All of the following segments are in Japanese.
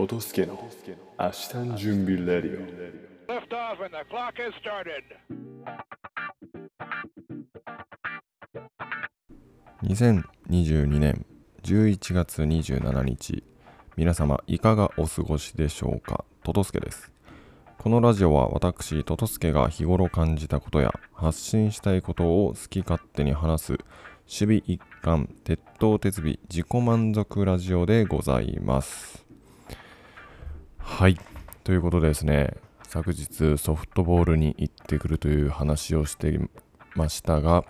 トトスケの明日の準備レディオ。Lift off and the clock has started. 2022年11月27日皆様いかがお過ごしでしょうか？トトスケです。このラジオは私トトスケが日頃感じたことや発信したいことを好き勝手に話す守備一貫鉄頭鉄尾自己満足ラジオでございますはい。ということでですね昨日ソフトボールに行ってくるという話をしていましたが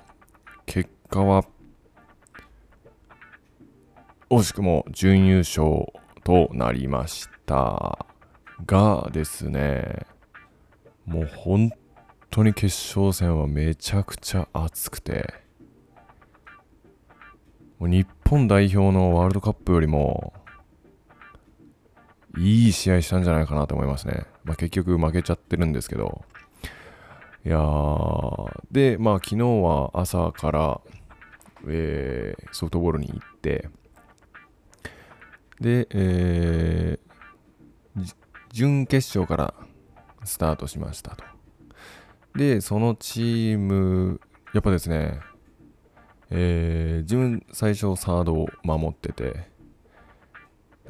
結果は惜しくも準優勝となりましたがですねもう本当に決勝戦はめちゃくちゃ熱くてもう日本代表のワールドカップよりもいい試合したんじゃないかなと思いますね、まあ、結局負けちゃってるんですけどいやーでまあ昨日は朝から、えーソフトボールに行ってで、えー準決勝からスタートしましたと。で、そのチーム、やっぱですね、えー自分最初サードを守ってて、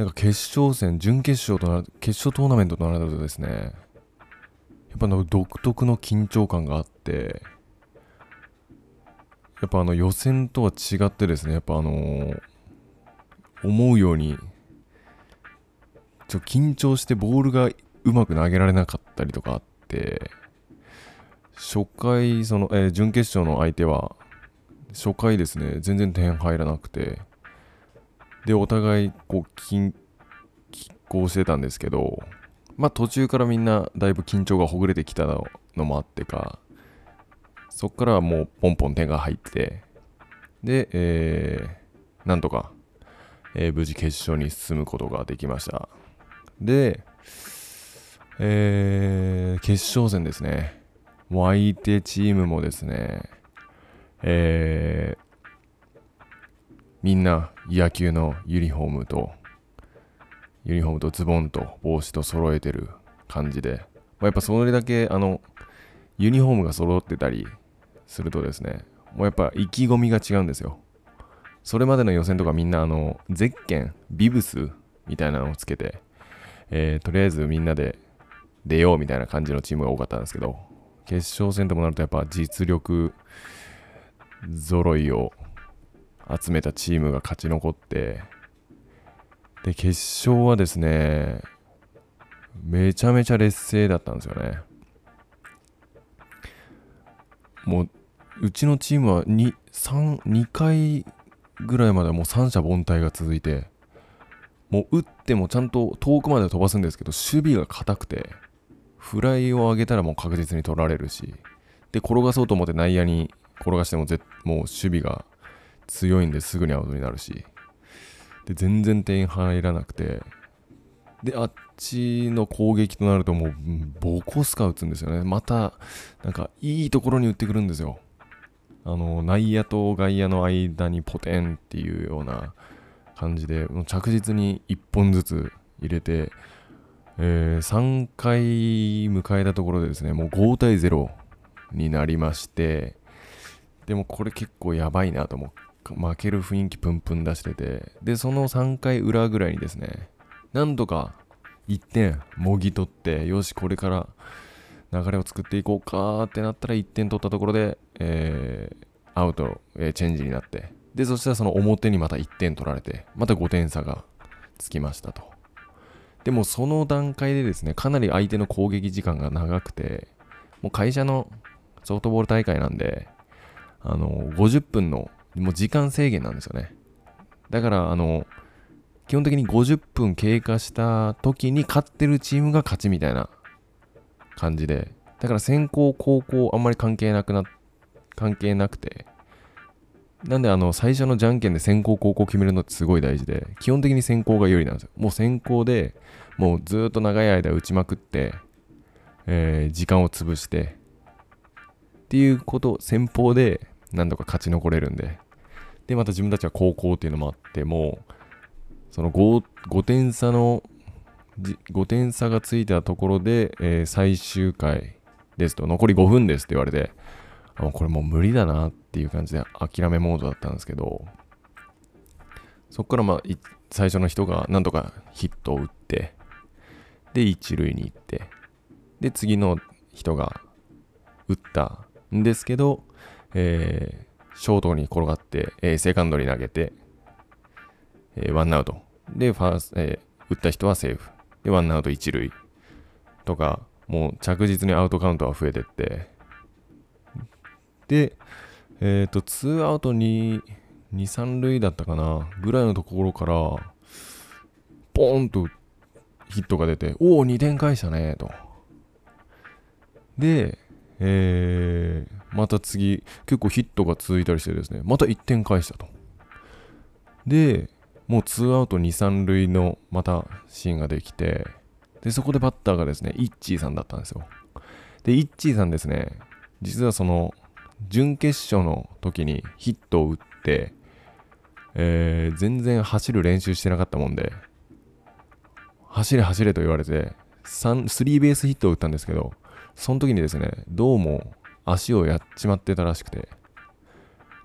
なんか決勝戦、準決勝となる、決勝トーナメントとなるとですね、やっぱの独特の緊張感があって、やっぱあの予選とは違ってですね、やっぱあのー思うようにちょ緊張してボールがうまく投げられなかったりとかあって初回その、えー準決勝の相手は初回ですね全然点入らなくてでお互いこう緊拮抗してたんですけどまあ途中からみんなだいぶ緊張がほぐれてきたのもあってかそっからはもうポンポン点が入ってで、えーなんとかえー無事決勝に進むことができました。で、えー決勝戦ですね。もう相手チームもですね、えーみんな野球のユニフォームと、ユニフォームとズボンと帽子と揃えてる感じで、まあ、やっぱそれだけあのユニフォームが揃ってたりするとですね、もうやっぱ意気込みが違うんですよ。それまでの予選とかみんなあのゼッケン、ビブスみたいなのをつけて、えーとりあえずみんなで出ようみたいな感じのチームが多かったんですけど、決勝戦ともなるとやっぱ実力揃いを集めたチームが勝ち残って、で、決勝はですね、めちゃめちゃ劣勢だったんですよね。もう、うちのチームは 2, 3 2回ぐらいまではもう三者凡退が続いて、もう打ってもちゃんと遠くまで飛ばすんですけど、守備が硬くて、フライを上げたらもう確実に取られるし、で、転がそうと思って内野に転がしてもぜもう守備が強いんですぐにアウトになるし、で、全然点入らなくて、で、あっちの攻撃となるともう、ボコスカ打つんですよね。また、なんか、いいところに打ってくるんですよ。あの内野と外野の間にポテンっていうような感じでもう着実に1本ずつ入れて、えー3回迎えたところでですねもう5対0になりましてでもこれ結構やばいなと思負ける雰囲気プンプン出してて。でその3回裏ぐらいにですねなんとか1点もぎ取ってよしこれから流れを作っていこうかってなったら1点取ったところで、えーアウト、えーチェンジになって。でそしたらその表にまた1点取られてまた5点差がつきましたと。でもその段階でですねかなり相手の攻撃時間が長くてもう会社のソフトボール大会なんであの50分のもう時間制限なんですよね。だからあの基本的に50分経過した時に勝ってるチームが勝ちみたいな感じでだから先行後攻あんまり関係なくな関係なくてなんであの最初のじゃんけんで先行後攻決めるのってすごい大事で基本的に先行が有利なんですよ。もう先行でもうずっと長い間打ちまくって、えー時間を潰してっていうこと先方で何とか勝ち残れるんで。でまた自分たちは後攻っていうのもあってもその 5, 5点差の5点差がついたところで、えー最終回ですと、残り5分ですって言われて、あもうこれもう無理だなっていう感じで諦めモードだったんですけど、そこからまあ、最初の人がなんとかヒットを打って、で、一塁に行って、で、次の人が打ったんですけど、えーショートに転がって、えーセカンドに投げて、えーワンアウト。で、ファースト、えー打った人はセーフ。で、ワンアウト一塁。とか、もう着実にアウトカウントは増えてって。で、えっ、と、ツーアウトに、2、3塁だったかなぐらいのところから、ポーンとヒットが出て、おお、2点返したね、と。で、えーまた次、結構ヒットが続いたりしてですね、また1点返したと。で、もうツーアウト2、3塁のまたシーンができて、で、そこでバッターがですね、イッチーさんだったんですよ。で、イッチーさんですね、実はその、準決勝の時にヒットを打って、えー全然走る練習してなかったもんで、走れ走れと言われて、3スリーベースヒットを打ったんですけど、その時にですね、どうも足をやっちまってたらしくて、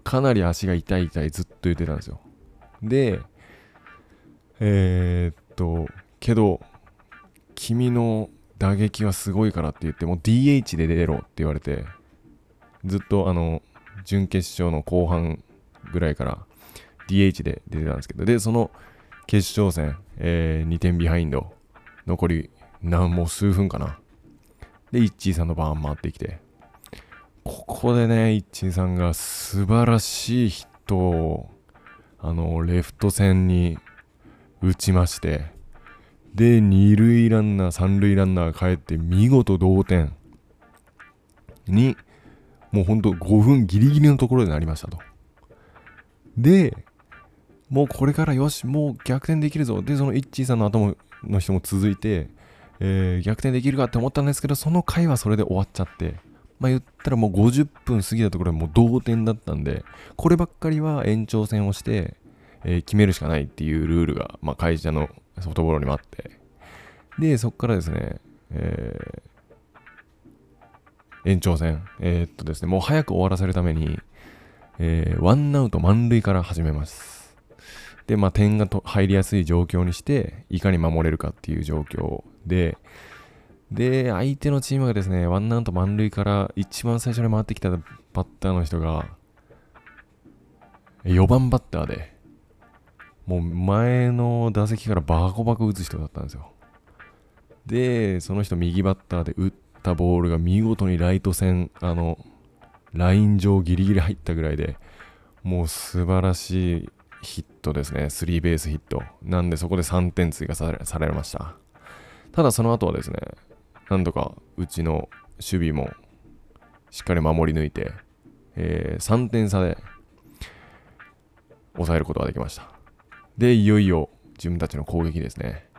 かなり足が痛い痛いずっと言ってたんですよ。で、えー、っと、けど、君の打撃はすごいからって言って、もう DH で出ろって言われて、ずっとあの、準決勝の後半ぐらいから DH で出てたんですけど、で、その決勝戦、え2点ビハインド、残り、なんもう数分かな。で、イッチーさんの番回ってきて、ここでね、イッチーさんが素晴らしいヒットを、あの、レフト線に打ちまして、で、二塁ランナー、三塁ランナーが帰って、見事同点に、もうほんと5分ギリギリのところでなりましたと。で、もうこれからよし、もう逆転できるぞ。で、そのイッチーさんの頭の人も続いて、えー逆転できるかって思ったんですけど、その回はそれで終わっちゃって、まあ言ったらもう50分過ぎたところでもう同点だったんで、こればっかりは延長戦をして、えー決めるしかないっていうルールが、まあ会社のソフトボールにもあって、で、そこからですね、えー延長戦、えーっとですね、もう早く終わらせるために、えーワンアウト満塁から始めます。で、まあ、点がと入りやすい状況にして、いかに守れるかっていう状況で、で、相手のチームがですね、ワンアウト満塁から一番最初に回ってきたバッターの人が、4番バッターで、もう前の打席からバコバコ打つ人だったんですよ。で、その人右バッターで打ったボールが見事にライト線、あの、ライン上ギリギリ入ったぐらいで、もう素晴らしいヒットですね。スリーベースヒット。なんでそこで3点追加されされました。ただその後はですね、なんとかうちの守備もしっかり守り抜いて、えー3点差で抑えることができました。で、いよいよ自分たちの攻撃ですね。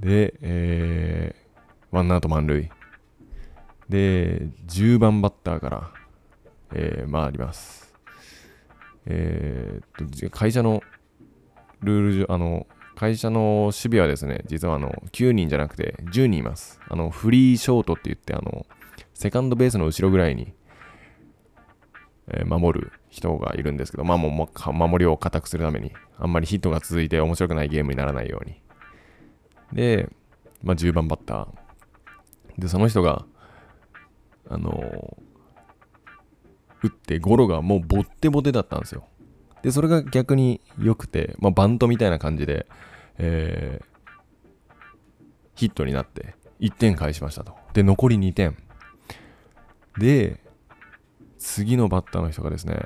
で、えー、ワンアウト満塁。で、10番バッターから、えー回ります。えーっと、会社のルール上、あの、会社の守備はですね、実はあの、9人じゃなくて10人います。あの、フリーショートって言って、あの、セカンドベースの後ろぐらいに、えー守る人がいるんですけど、まあもう守りを固くするために、あんまりヒットが続いて面白くないゲームにならないように。で、まあ10番バッター。で、その人が、あのー打ってゴロがもうボッテボテだったんですよ。で、それが逆に良くて、まあ、バントみたいな感じで、えーヒットになって、1点返しましたと。で、残り2点。で、次のバッターの人がですね、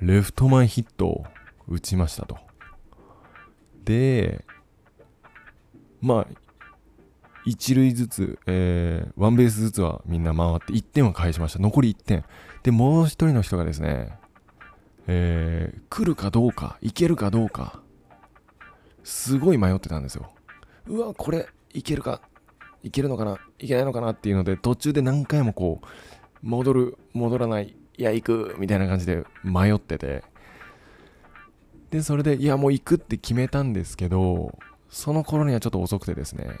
レフト前ヒットを打ちましたと。で、まあ、一塁ずつ、えーワンベースずつはみんな回って1点は返しました。残り1点。で、もう一人の人がですね、えー来るかどうか、いけるかどうか、すごい迷ってたんですよ。うわ、これ、いけるか、いけるのかな、いけないのかなっていうので、途中で何回もこう、戻る、戻らない、いや、行く、みたいな感じで迷ってて、で、それで、いや、もう行くって決めたんですけど、その頃にはちょっと遅くてですね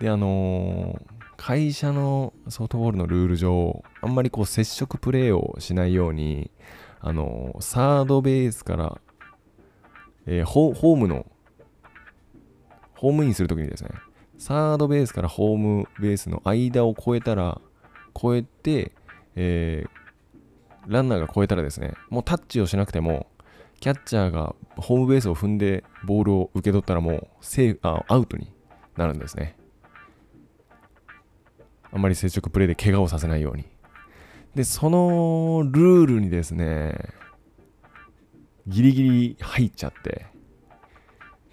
であのー会社のソフトボールのルール上あんまりこう接触プレーをしないようにあのサードベースから、えーホームのホームインするときにですねサードベースからホームベースの間を越えたら越えて、えーランナーが越えたらですねもうタッチをしなくてもキャッチャーがホームベースを踏んでボールを受け取ったらもうセーあアウトになるんですね。あんまり接触プレーで怪我をさせないように。でそのルールにですねギリギリ入っちゃって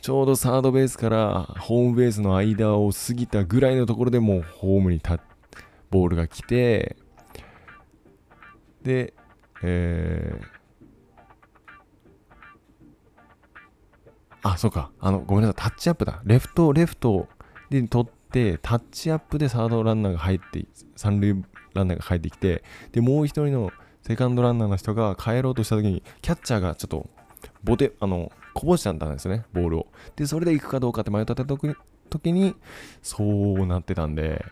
ちょうどサードベースからホームベースの間を過ぎたぐらいのところでもうホームにたボールが来てで、えーあ、そうか。あの、ごめんなさい。タッチアップだ。レフト、レフトで取って、タッチアップでサードランナーが入って、三塁ランナーが入ってきて、で、もう一人のセカンドランナーの人が帰ろうとした時に、キャッチャーがちょっと、ボテ、あの、こぼしちゃったんですね、ボールを。で、それで行くかどうかって迷った時に、時にそうなってたんで、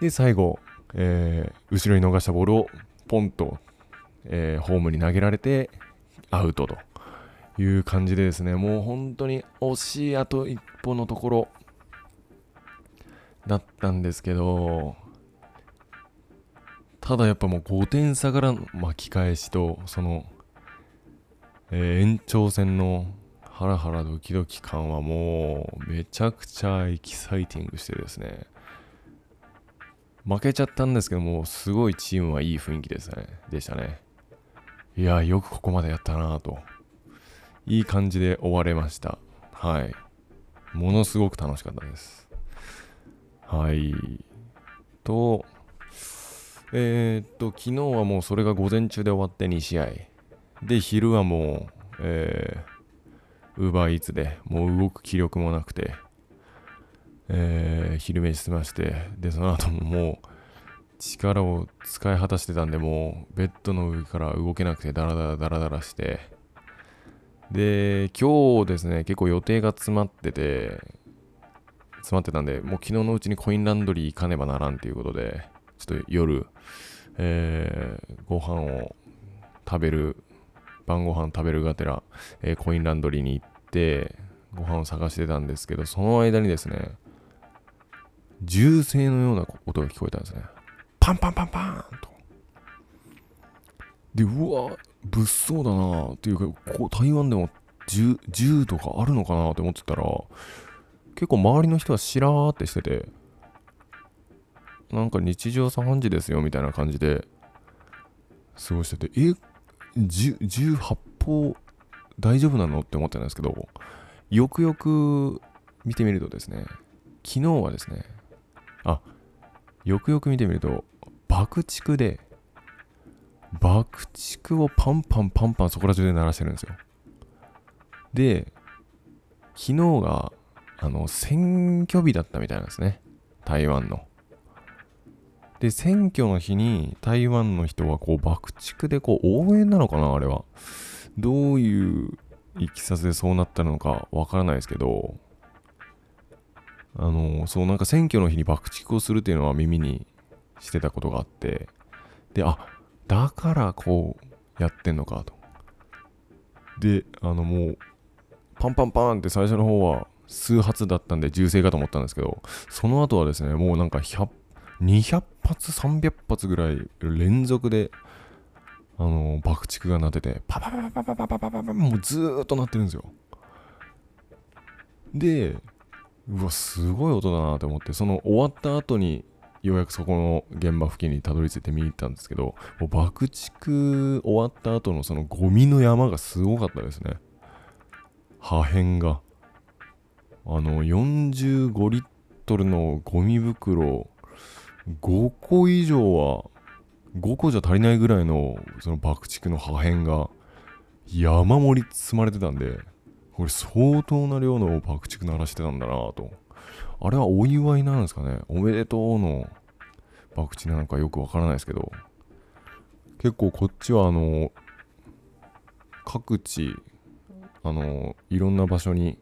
で、最後、えー後ろに逃したボールをポンと、えーホームに投げられて、アウトと。いう感じでですね、もう本当に惜しいあと一歩のところだったんですけど、ただやっぱもう5点差から巻き返しと、その、えー延長戦のハラハラドキドキ感はもうめちゃくちゃエキサイティングしてですね、負けちゃったんですけども、すごいチームはいい雰囲気ですね、でしたね。いや、よくここまでやったなぁと。いい感じで終われました。はい。ものすごく楽しかったです。はい。と、えー、っと、昨日はもうそれが午前中で終わって2試合。で、昼はもう、えー、ウーバーイーツでもう動く気力もなくて、えー、昼飯済まして、で、その後ももう、力を使い果たしてたんで、もう、ベッドの上から動けなくて、ダラダラダラダラして、で、今日ですね、結構予定が詰まってて、詰まってたんで、もう昨日のうちにコインランドリー行かねばならんということで、ちょっと夜、えーご飯を食べる、晩ご飯食べるがてら、えーコインランドリーに行って、ご飯を探してたんですけど、その間にですね、銃声のような音が聞こえたんですね。パンパンパンパンと。で、うわ、物騒だなっていうか、ここ台湾でも銃銃とかあるのかなって思ってたら、結構周りの人はしらーってしてて、なんか日常茶飯事ですよみたいな感じで過ごしてて、え、銃銃発砲大丈夫なのって思ってたんですけど、よくよく見てみるとですね、昨日はですね、あ、よくよく見てみると、爆竹で、爆竹をパンパンパンパンそこら中で鳴らしてるんですよ。で、昨日が、あの、選挙日だったみたいなんですね。台湾の。で、選挙の日に台湾の人はこう爆竹でこう応援なのかなあれは。どういういきさつでそうなったのかわからないですけど、あの、そうなんか選挙の日に爆竹をするっていうのは耳にしてたことがあって、で、あ、だからこうやってんのかと。で、あのもう、パンパンパンって最初の方は数発だったんで銃声かと思ったんですけど、その後はですね、もうなんか100、200発、300発ぐらい連続で、あの、爆竹が鳴ってて、パパパパパパパパパパパもうずーっと鳴ってるんですよ。で、うわ、すごい音だなと思って、その終わった後に、ようやくそこの現場付近にたどり着いて見に行ったんですけど、もう爆竹終わった後のそのゴミの山がすごかったですね。破片が。あの、45リットルのゴミ袋、5個以上は、5個じゃ足りないぐらいのその爆竹の破片が山盛り積まれてたんで、これ相当な量の爆竹鳴らしてたんだなと。あれはお祝いなんですかね？おめでとうの爆竹なのかよくわからないですけど、結構こっちはあの、各地、あの、いろんな場所に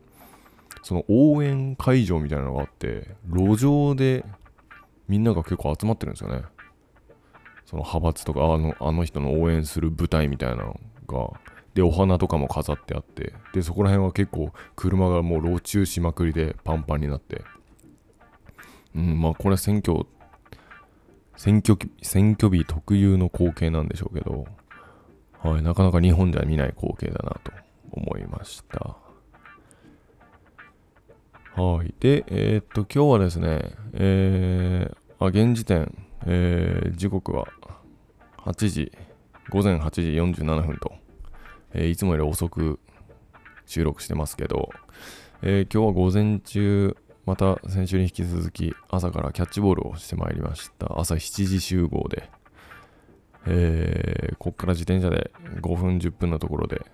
その応援会場みたいなのがあって路上でみんなが結構集まってるんですよね。その派閥とかあのあの人の応援する舞台みたいなのが。でお花とかも飾ってあって。でそこら辺は結構車がもう路駐しまくりでパンパンになって。うんまあこれは選挙選挙選挙日特有の光景なんでしょうけど。はい、なかなか日本では見ない光景だなと思いました。はい。で、えーっと、今日はですね、えー、あ、現時点、えー時刻は8時、午前8時47分と、えーいつもより遅く収録してますけど、えー今日は午前中、また先週に引き続き朝からキャッチボールをしてまいりました。朝7時集合で、えーこっから自転車で5分10分のところで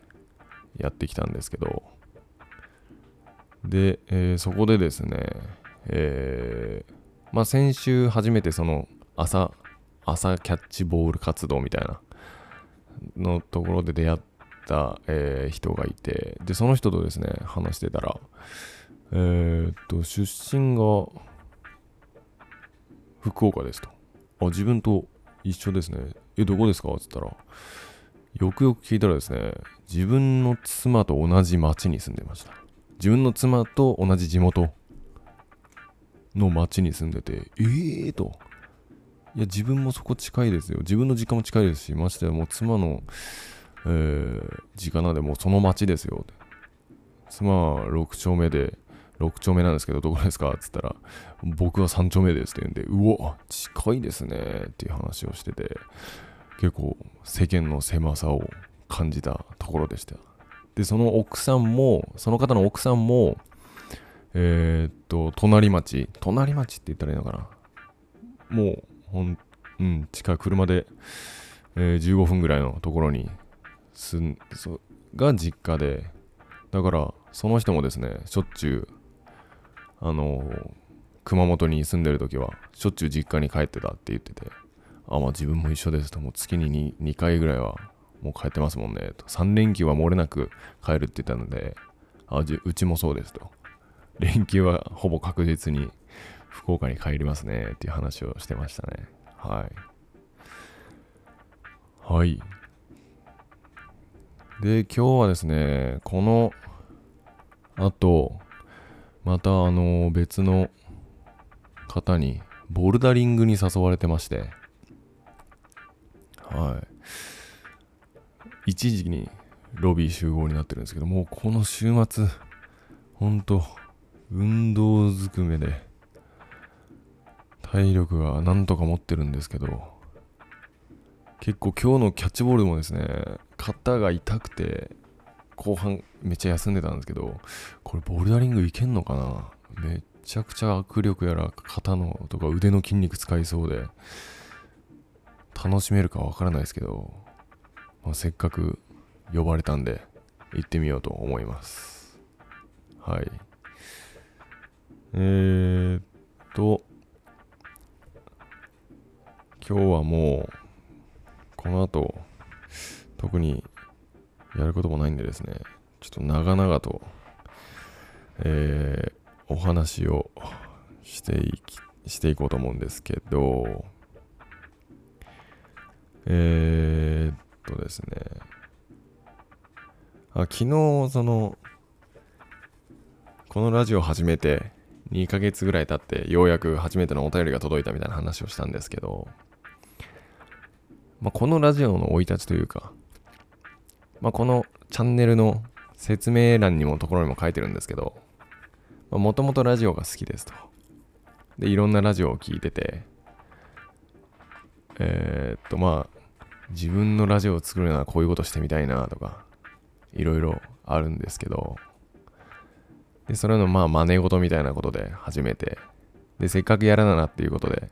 やってきたんですけどで、えーそこでですね、えーまあ先週初めてその朝朝キャッチボール活動みたいなのところで出会った、えー人がいてでその人とですね話してたらえーっと出身が福岡ですとあ自分と一緒ですね。え、どこですか？って言ったら、よくよく聞いたらですね、自分の妻と同じ町に住んでました。自分の妻と同じ地元の町に住んでて、えーと。いや、自分もそこ近いですよ。自分の実家も近いですし、ましてやもう妻の、えー、実家なんでもうその町ですよ。妻は6丁目で、6丁目なんですけど、どこですかって言ったら、僕は3丁目ですって言うんで、うわ、近いですねっていう話をしてて、結構世間の狭さを感じたところでした。で、その奥さんも、その方の奥さんも、えーっと、隣町、隣町って言ったらいいのかな。もう、ほん、うん、近い車で、えー15分ぐらいのところに住ん、そが実家で、だから、その人もですね、しょっちゅう、あのー熊本に住んでる時はしょっちゅう実家に帰ってたって言っててあまあ自分も一緒ですともう月に 2, 2回ぐらいはもう帰ってますもんね。と。3連休は漏れなく帰るって言ったのであうちもそうですと。連休はほぼ確実に福岡に帰りますね。っていう話をしてましたね。はい。はい。で今日はですねこのあとまたあの別の方にボルダリングに誘われてまして。はい。一時にロビー集合になってるんですけどもうこの週末ほんと運動ずくめで体力がなんとか持ってるんですけど結構今日のキャッチボールもですね肩が痛くて後半めっちゃ休んでたんですけどこれボルダリングいけんのかな？めちゃくちゃ握力やら肩のとか腕の筋肉使いそうで楽しめるかわからないですけど、まあ、せっかく呼ばれたんで行ってみようと思います。はい。えー、っと今日はもうこの後特にやることもないんでですねちょっと長々とえーお話をしていきしていこうと思うんですけどえー、とですねあ昨日そのこのラジオ始めて2ヶ月ぐらい経ってようやく初めてのお便りが届いたみたいな話をしたんですけど、まあ、このラジオの生い立ちというか、まあ、このチャンネルの説明欄にもところにも書いてるんですけどもともとラジオが好きですと。で、いろんなラジオを聞いてて、えー、っと、まあ、自分のラジオを作るならこういうことしてみたいなとか、いろいろあるんですけど、で、それのまあ真似事みたいなことで始めて、で、せっかくやらななっていうことで、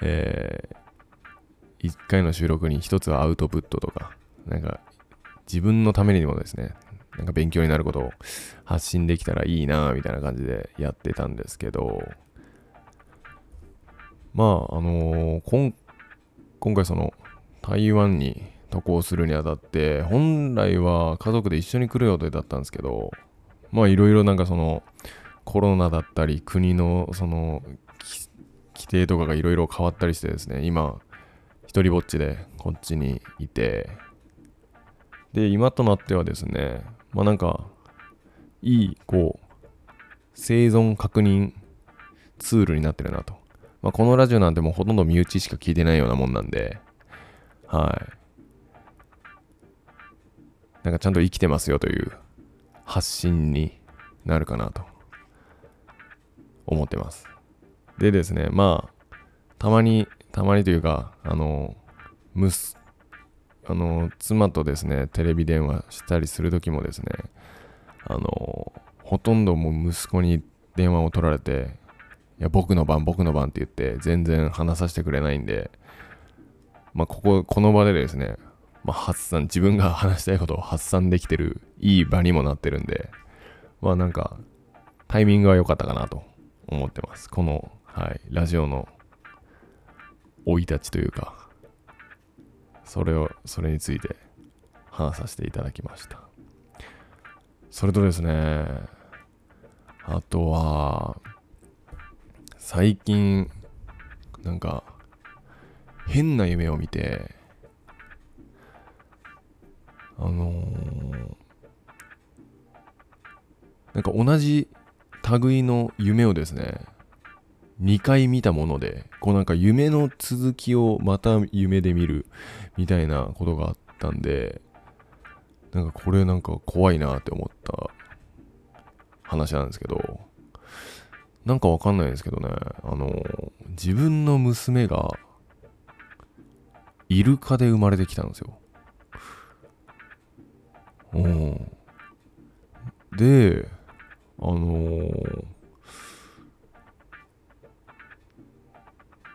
えー、1回の収録に1つはアウトプットとか、なんか、自分のためにもですね、なんか勉強になることを発信できたらいいなみたいな感じでやってたんですけど、まあ、あのー今今回その台湾に渡航するにあたって、本来は家族で一緒に来る予定だったんですけど、まあいろいろなんかその、コロナだったり国のその規定とかがいろいろ変わったりしてですね今一人ぼっちでこっちにいて。で今となってはですねまあなんかいいこう生存確認ツールになってるなと、まあ、このラジオなんてもうほとんど身内しか聞いてないようなもんなんではいなんかちゃんと生きてますよという発信になるかなと思ってます。でですね、まあ、たまに、たまにというか、あの、むす、あの、妻とですね、テレビ電話したりするときもですね、あの、ほとんどもう息子に電話を取られて、いや、僕の番、僕の番って言って、全然話させてくれないんで、まあ、ここ、この場でですね、まあ、発散、自分が話したいことを発散できてる、いい場にもなってるんで、まあなんか、タイミングは良かったかなと思ってます。この、はい、ラジオの生い立ちというか、それを、それについて話させていただきました。それとですね、あとは、最近、なんか、変な夢を見て、あのーなんか同じ類の夢をですね、2回見たもので、こうなんか夢の続きをまた夢で見るみたいなことがあったんで、なんかこれなんか怖いなって思った話なんですけど、なんかわかんないですけどね、あの、自分の娘が、イルカで生まれてきたんですよ。うん。で、あのー、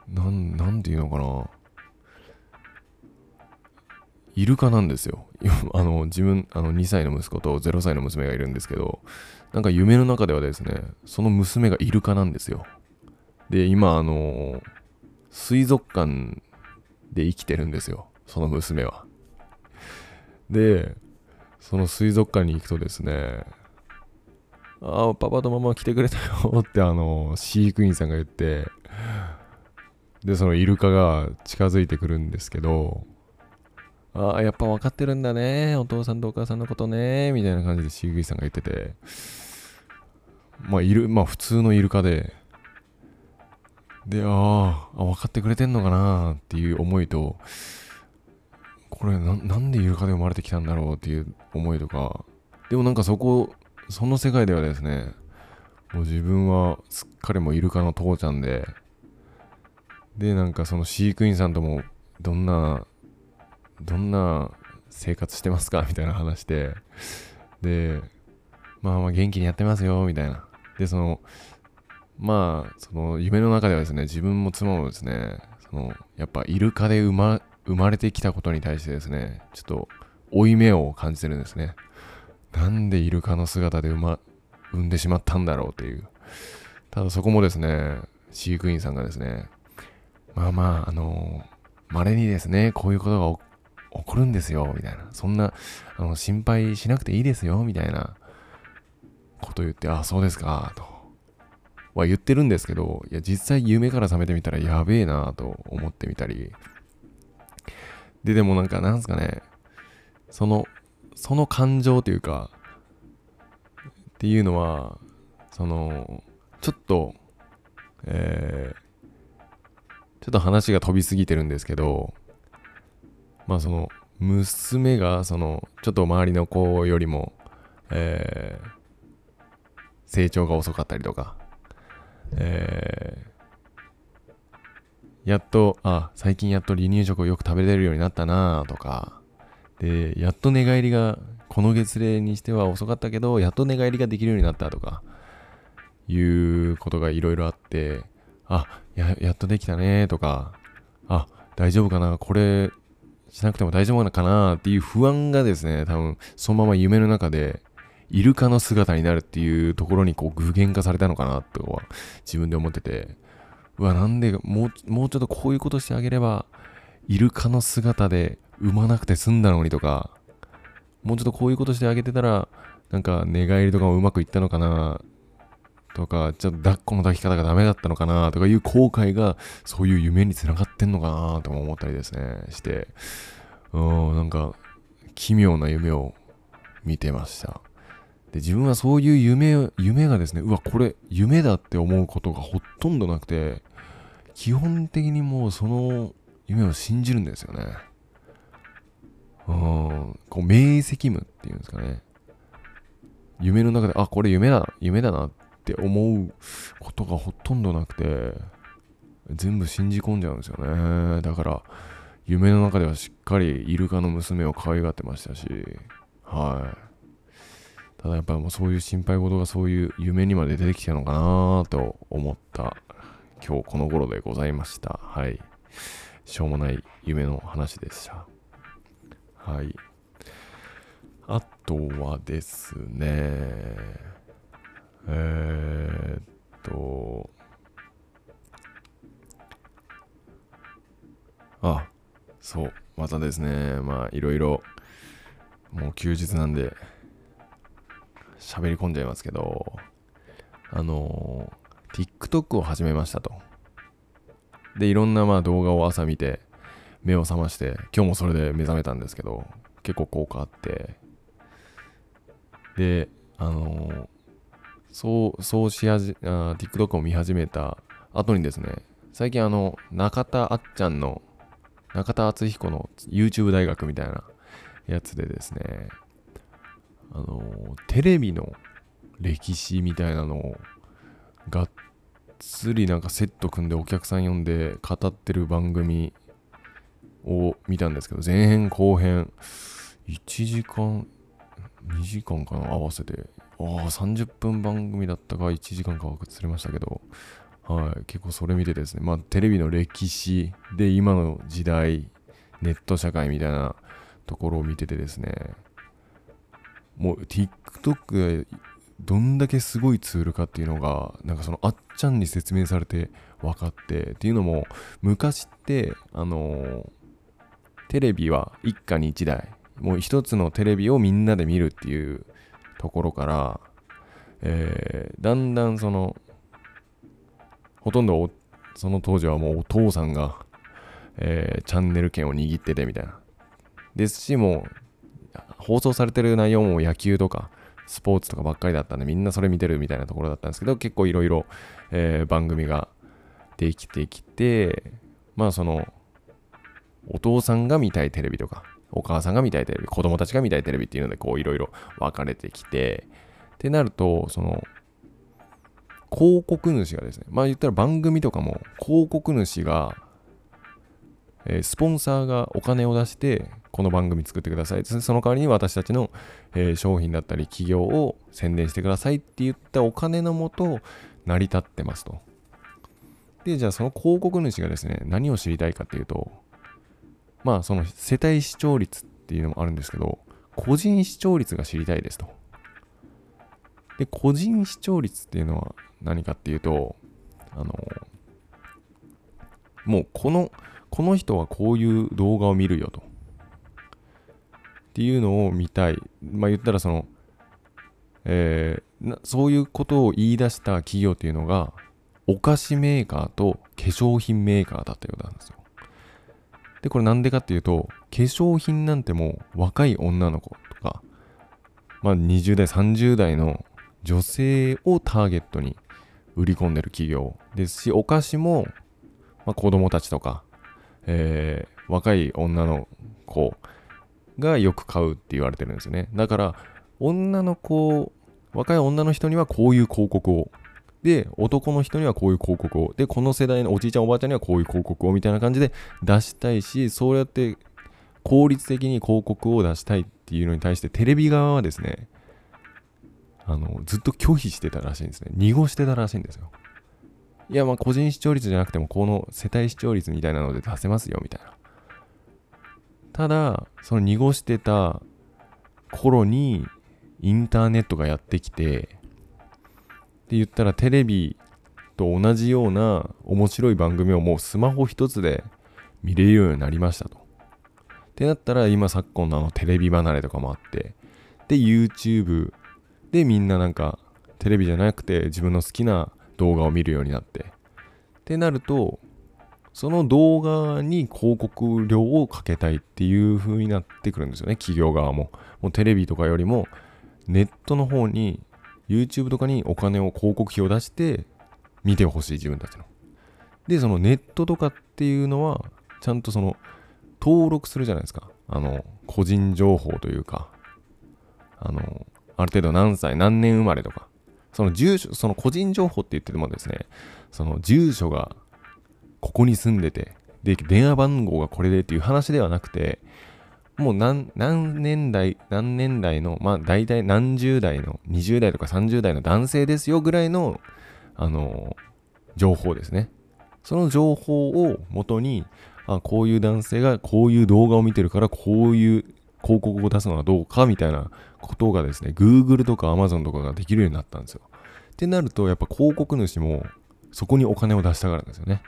なん、なんていうのかな。イルカなんですよ。あの、自分、あの、2歳の息子と0歳の娘がいるんですけど、なんか夢の中ではですね、その娘がイルカなんですよ。で、今、あのー水族館で生きてるんですよ。その娘は。で、その水族館に行くとですね、ああ、パパとママ来てくれたよってあの、飼育員さんが言って、で、そのイルカが近づいてくるんですけど、ああ、やっぱ分かってるんだね。お父さんとお母さんのことね。みたいな感じで飼育員さんが言ってて、まあ、いる、まあ、普通のイルカで、で、ああ、分かってくれてんのかなっていう思いと、これな、なんでイルカで生まれてきたんだろうっていう思いとか、でもなんかそこ、その世界ではですね、もう自分はすっかりもイルカの父ちゃんで、で、なんかその飼育員さんともどんな、どんな生活してますかみたいな話で、で、まあまあ元気にやってますよ、みたいな。で、その、まあ、その夢の中ではですね、自分も妻もですね、その、やっぱイルカで生ま生まれてきたことに対してですね、ちょっと負い目を感じてるんですね。なんでイルカの姿で産ま、産んでしまったんだろうっていう。ただそこもですね、飼育員さんがですね、まあまあ、あの、稀にですね、こういうことが起こるんですよ、みたいな。そんな、あの、心配しなくていいですよ、みたいなこと言って、あ、そうですか、と。は言ってるんですけど、いや、実際夢から覚めてみたらやべえなと思ってみたり。で、でもなんか、なんすかね、その、その感情というか、っていうのは、その、ちょっと、えーちょっと話が飛びすぎてるんですけど、まあその、娘が、その、ちょっと周りの子よりも、えー成長が遅かったりとか、えーやっと、あ、最近やっと離乳食をよく食べれるようになったなとか、で、やっと寝返りが、この月齢にしては遅かったけど、やっと寝返りができるようになったとか、いうことがいろいろあって、あ、や、やっとできたねとか、あ、大丈夫かなこれ、しなくても大丈夫なのかなっていう不安がですね、多分、そのまま夢の中で、イルカの姿になるっていうところにこう具現化されたのかなとは自分で思ってて、うわ、なんでもう、もうちょっとこういうことしてあげれば、イルカの姿で産まなくて済んだのにとか、もうちょっとこういうことしてあげてたら、なんか寝返りとかもうまくいったのかなとか、ちょっと抱っこの抱き方がダメだったのかなとかいう後悔が、そういう夢につながってんのかなとも思ったりですね、して、うん、なんか、奇妙な夢を見てました。で、自分はそういう夢、夢がですね、うわ、これ、夢だって思うことがほとんどなくて、基本的にもうその夢を信じるんですよね。うん、こう、明晰夢っていうんですかね。夢の中で、あ、これ夢だ、夢だなって思うことがほとんどなくて、全部信じ込んじゃうんですよね。だから、夢の中ではしっかりイルカの娘を可愛がってましたし、はい。ただやっぱもうそういう心配事がそういう夢にまで出てきたのかなと思った今日この頃でございました。はい。しょうもない夢の話でした。はい。あとはですね、えー、っと、あ、そう、またですね、まあいろいろ、もう休日なんで、喋り込んじゃいますけど、あの、TikTok を始めましたと。で、いろんなまあ動画を朝見て、目を覚まして、今日もそれで目覚めたんですけど、結構効果あって、で、あのそう、そうしはじ、あ TikTok を見始めた後にですね、最近あの、中田あっちゃんの、中田敦彦の YouTube 大学みたいなやつでですね、あのテレビの歴史みたいなのをがっつりなんかセット組んでお客さん呼んで語ってる番組を見たんですけど前編後編1時間2時間かな合わせて。ああ30分番組だったか1時間か忘れましたけど。はい結構それ見てですね。まあテレビの歴史で今の時代ネット社会みたいなところを見ててですね。もう TikTok がどんだけすごいツールかっていうのがなんかそのあっちゃんに説明されて分かって。っていうのも昔ってあのテレビは一家に一台。もう一つのテレビをみんなで見るっていうところから、えーだんだんそのほとんどその当時はもうお父さんが、えーチャンネル権を握っててみたいな。ですしもう放送されてる内容も野球とかスポーツとかばっかりだったんでみんなそれ見てるみたいなところだったんですけど結構いろいろ番組ができてきてまあそのお父さんが見たいテレビとかお母さんが見たいテレビ子供たちが見たいテレビっていうのでこういろいろ分かれてきてってなるとその広告主がですねまあ言ったら番組とかも広告主がえスポンサーがお金を出してこの番組作ってください。その代わりに私たちの、えー商品だったり企業を宣伝してくださいって言ったお金のもと成り立ってますと。でじゃあその広告主がですね何を知りたいかっていうとまあその世帯視聴率っていうのもあるんですけど個人視聴率が知りたいですと。で個人視聴率っていうのは何かっていうとあのもうこのこの人はこういう動画を見るよと。っていうのを見たい。まあ言ったらその、えーそういうことを言い出した企業っていうのが、お菓子メーカーと化粧品メーカーだったようなんですよ。で、これなんでかっていうと、化粧品なんてもう若い女の子とか、まあ20代、30代の女性をターゲットに売り込んでる企業ですし、お菓子も、まあ、子供たちとか、えー若い女の子がよく買うって言われてるんですよね。だから、女の子、若い女の人にはこういう広告を。で、男の人にはこういう広告を。で、この世代のおじいちゃんおばあちゃんにはこういう広告をみたいな感じで出したいし、そうやって効率的に広告を出したいっていうのに対してテレビ側はですね、あの、ずっと拒否してたらしいんですね。濁してたらしいんですよ。いや、まあ個人視聴率じゃなくても、この世帯視聴率みたいなので出せますよ、みたいな。ただ、その濁してた頃に、インターネットがやってきて、って言ったらテレビと同じような面白い番組をもうスマホ一つで見れるようになりましたと。ってなったら今昨今のあのテレビ離れとかもあって、で YouTube でみんななんかテレビじゃなくて自分の好きな動画を見るようになってってなるとその動画に広告料をかけたいっていう風になってくるんですよね。企業側も。もうテレビとかよりもネットの方に YouTube とかにお金を広告費を出して見てほしい自分たちの。でそのネットとかっていうのはちゃんとその登録するじゃないですか。あの個人情報というか。あのある程度何歳何年生まれとか。その住所その個人情報って言っててもですね。その住所がここに住んでて。で電話番号がこれでっていう話ではなくてもう何何年代何年代のまあ大体何十代の20代とか30代の男性ですよぐらいのあの情報ですね。その情報を元にあこういう男性がこういう動画を見てるからこういう広告を出すのはどうかみたいなことがですね Google とか Amazon とかができるようになったんですよ。ってなるとやっぱ広告主もそこにお金を出したがるんですよね。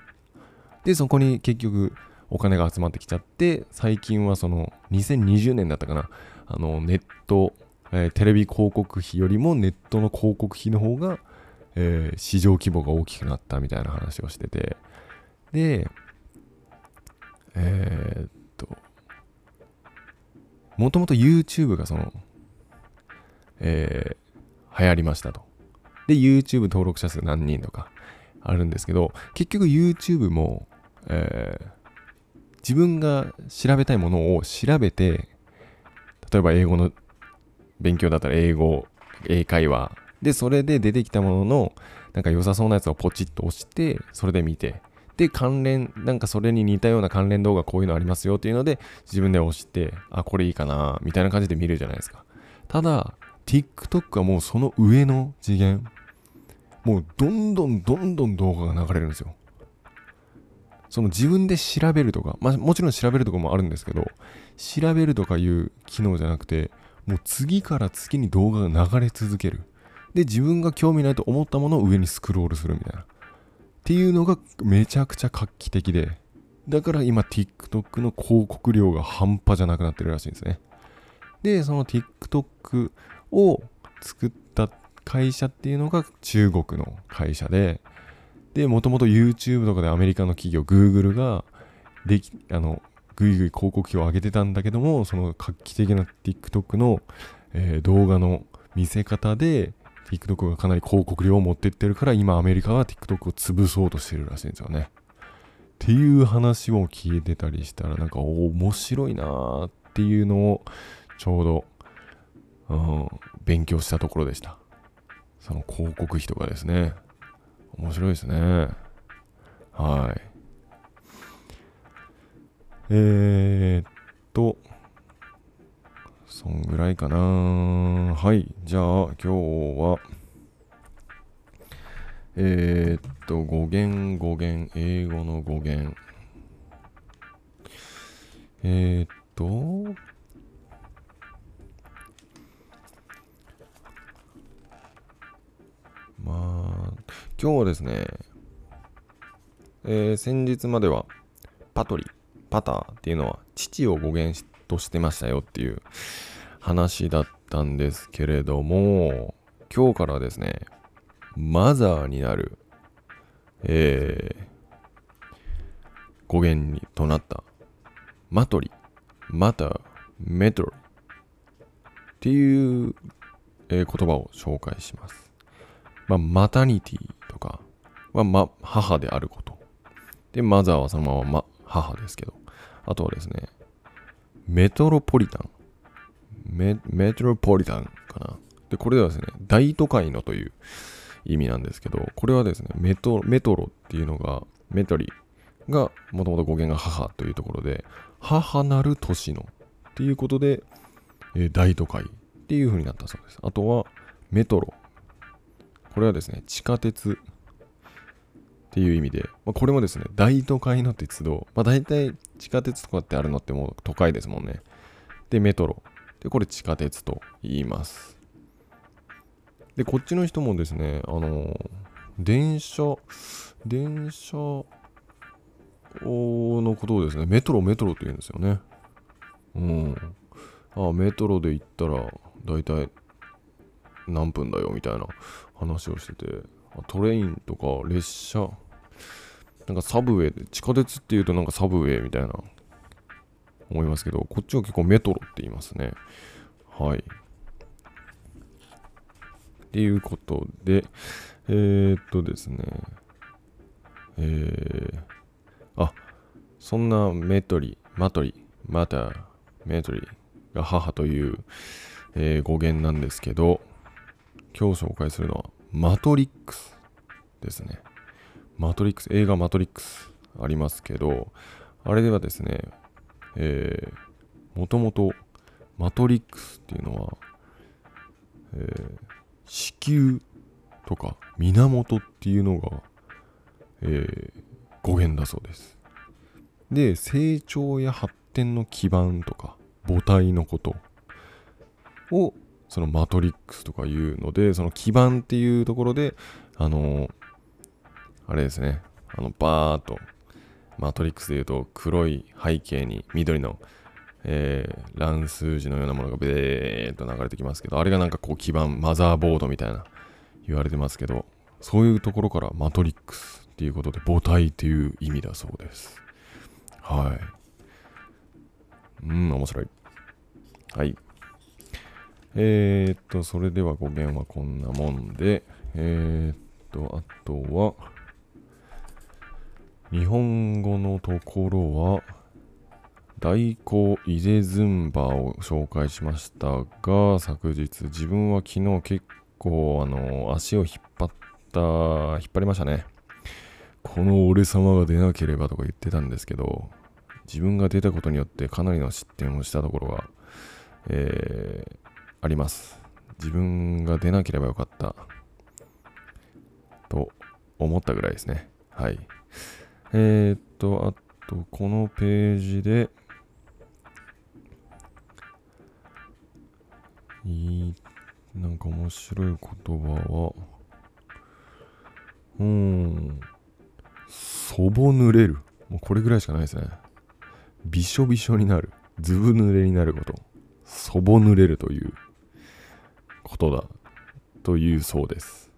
でそこに結局お金が集まってきちゃって最近はその2020年だったかな。あのネット、えーテレビ広告費よりもネットの広告費の方が、えー市場規模が大きくなったみたいな話をしてて。でえーっともともと YouTube がそのえー流行りましたと。で YouTube 登録者数何人とかあるんですけど結局 YouTube も、えー自分が調べたいものを調べて例えば英語の勉強だったら英語英会話。でそれで出てきたもののなんか良さそうなやつをポチッと押してそれで見て。で関連なんかそれに似たような関連動画こういうのありますよっていうので自分で押してあこれいいかなみたいな感じで見るじゃないですか。ただ TikTok はもうその上の次元。もうどんどんどんどん動画が流れるんですよ。その自分で調べるとか、まあ、もちろん調べるとかもあるんですけど調べるとかいう機能じゃなくてもう次から次に動画が流れ続ける。で自分が興味ないと思ったものを上にスクロールするみたいな。っていうのがめちゃくちゃ画期的でだから今 TikTok の広告量が半端じゃなくなってるらしいんですね。でその TikTok を作った会社っていうのが中国の会社ででもともと YouTube とかでアメリカの企業 Google ができあのぐいぐい広告費を上げてたんだけどもその画期的な TikTok の、えー動画の見せ方で TikTok がかなり広告量を持ってってるから今アメリカは TikTok を潰そうとしてるらしいんですよね。っていう話を聞いてたりしたらなんか面白いなーっていうのをちょうど、うん、勉強したところでした。その広告費とかですね。面白いですね。はい。えー、っとそんぐらいかな。はい。じゃあ今日はえー、っと語源語源英語の語源。えー、っとまあ今日はですね、えー先日まではパトリ、パターっていうのは父を語源としてましたよっていう話だったんですけれども、今日からですね、マザーになる、えー語源にとなったマトリ、マター、メトロっていう、えー言葉を紹介します。まあ、マタニティとかは、ま、母であること。で、マザーはそのまま、ま、母ですけど。あとはですね、メトロポリタン。メメトロポリタンかな。で、これはですね、大都会のという意味なんですけど、これはですね、メトメトロっていうのが、メトリが、もともと語源が母というところで、母なる都市のっていうことで、えー大都会っていう風になったそうです。あとは、メトロ。これはですね、地下鉄っていう意味で、まあ、これもですね、大都会の鉄道。まあ、大体地下鉄とかってあるのってもう都会ですもんね。で、メトロ。で、これ地下鉄と言います。で、こっちの人もですね、あのー電車、電車のことをですね、メトロ、メトロと言うんですよね。うん。あメトロで行ったら、大体、何分だよみたいな話をしててトレインとか列車なんかサブウェイで地下鉄っていうとなんかサブウェイみたいな思いますけどこっちは結構メトロって言いますね。はい。っていうことでえー、っとですね。えー、あそんなメトリマトリまたメトリが母という、えー語源なんですけど今日紹介するのはマトリックスですね。マトリックス映画マトリックスありますけどあれではですねえー、もともとマトリックスっていうのは、えー子宮とか源っていうのが、えー語源だそうです。で成長や発展の基盤とか母体のことをそのマトリックスとかいうのでその基盤っていうところであのあれですね。あのバーっとマトリックスでいうと黒い背景に緑の、えー乱数字のようなものがベーっと流れてきますけどあれがなんかこう基盤マザーボードみたいな言われてますけどそういうところからマトリックスっていうことで母体っていう意味だそうです。はい。うん面白い。はい。えー、っとそれでは語源はこんなもんでえー、っとあとは日本語のところは大根イゼズンバを紹介しましたが昨日自分は昨日結構あの足を引っ張った引っ張りましたね。この俺様が出なければとか言ってたんですけど自分が出たことによってかなりの失点をしたところが、えーあります。自分が出なければよかった。と思ったぐらいですね。はい。えー、っとあとこのページでいいなんか面白い言葉はうーんそぼ濡れる。もうこれぐらいしかないですね。びしょびしょになる。ずぶ濡れになること。そぼ濡れるという。ことだというそうです。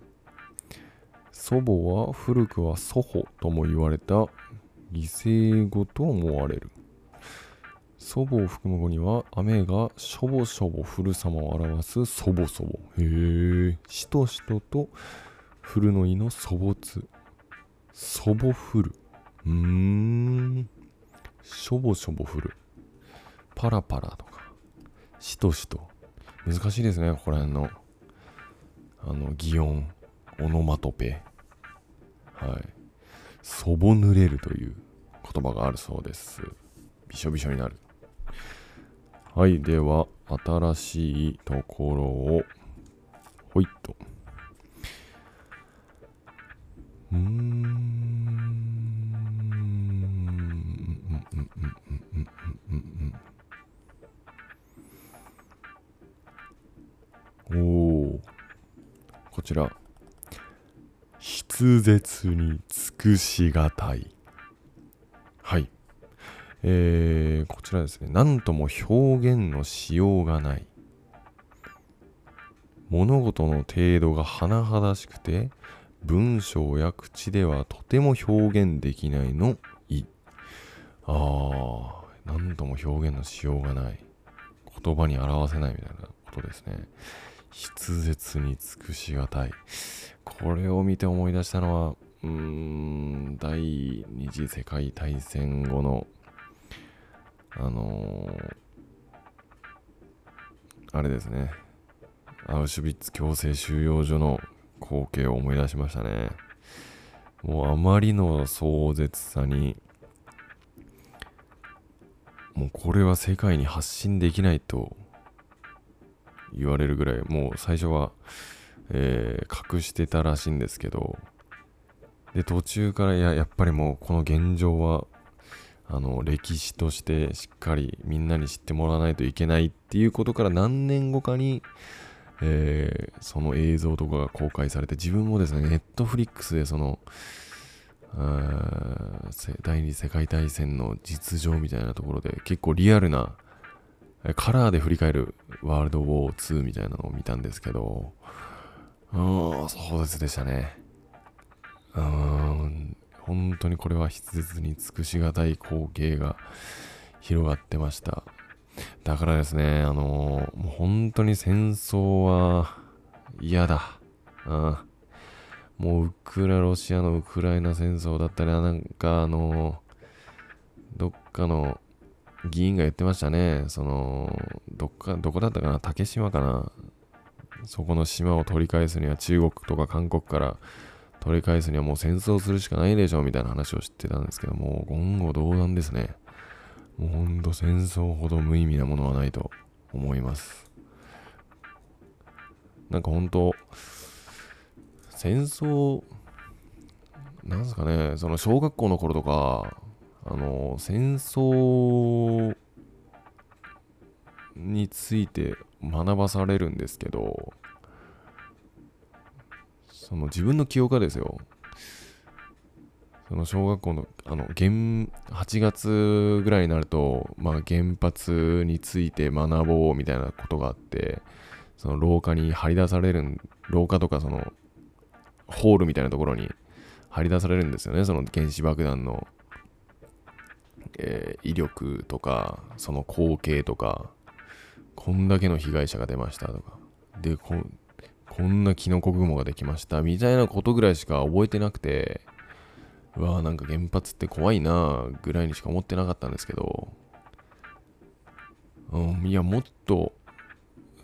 祖母は古くは祖母とも言われた犠牲語と思われる。祖母を含む語には雨がしょぼしょぼ降る様を表すそぼそぼへえしとしとと降るの意の粗没そぼ降るうーん。しょぼしょぼ降るパラパラとか。しとしと。難しいですねここら辺の。あの擬音。オノマトペ。はい。そぼ濡れるという言葉があるそうです。びしょびしょになる。はいでは新しいところを。ほいっと。うーんうんうんうんうんうんうんうんうん。おおこちら。筆舌に尽くしがたい。はい。えー、こちらですね。なんとも表現のしようがない。物事の程度が甚だしくて文章や口ではとても表現できないの。い。あー。なんとも表現のしようがない。言葉に表せないみたいなことですね。筆舌に尽くしがたい。これを見て思い出したのはうーん第二次世界大戦後のあのーあれですね。アウシュビッツ強制収容所の光景を思い出しましたね。もうあまりの壮絶さにもうこれは世界に発信できないと言われるぐらいもう最初は、えー隠してたらしいんですけどで途中からいややっぱりもうこの現状はあの歴史としてしっかりみんなに知ってもらわないといけないっていうことから何年後かに、えーその映像とかが公開されて自分もですねネットフリックスでそのあ第二次世界大戦の実情みたいなところで結構リアルなカラーで振り返るワールドウォー2みたいなのを見たんですけど、うーん、壮絶でしたね。うーん、本当にこれは筆舌に尽くしがたい光景が広がってました。だからですね、あのもう本当に戦争は嫌だ。うん。もうウクラロシアのウクライナ戦争だったり、なんかあのどっかの議員が言ってましたね。その、どっか、どこだったかな？竹島かな？そこの島を取り返すには中国とか韓国から取り返すにはもう戦争するしかないでしょみたいな話を知ってたんですけども、言語道断ですね。もうほんと戦争ほど無意味なものはないと思います。なんか本当戦争、なんすかね、その小学校の頃とか、あの、戦争について学ばされるんですけど、その自分の記憶がですよ、その小学校のあの原8月ぐらいになると、まあ、原発について学ぼうみたいなことがあってその廊下に張り出される廊下とかそのホールみたいなところに張り出されるんですよね。その原子爆弾の、えー威力とかその光景とかこんだけの被害者が出ましたとか。でこんこんなキノコ雲ができましたみたいなことぐらいしか覚えてなくてうわーなんか原発って怖いなぐらいにしか思ってなかったんですけど、うん、いやもっと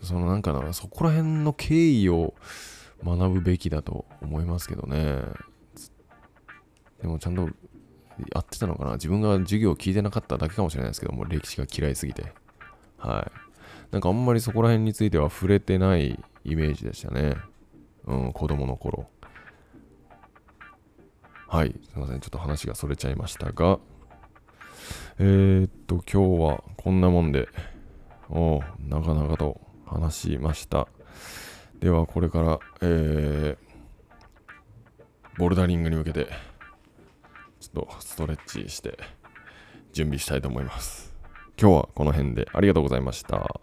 そのなんかなそこら辺の経緯を学ぶべきだと思いますけどね。でもちゃんとやってたのかな？自分が授業を聞いてなかっただけかもしれないですけども歴史が嫌いすぎて。はい。なんかあんまりそこら辺については触れてないイメージでしたね。うん子供の頃。はい、すいません、ちょっと話がそれちゃいましたが、えー、っと、今日はこんなもんで、おう長々と話しました。では、これから、えー、ボルダリングに向けて、とストレッチして、準備したいと思います。今日はこの辺でありがとうございました。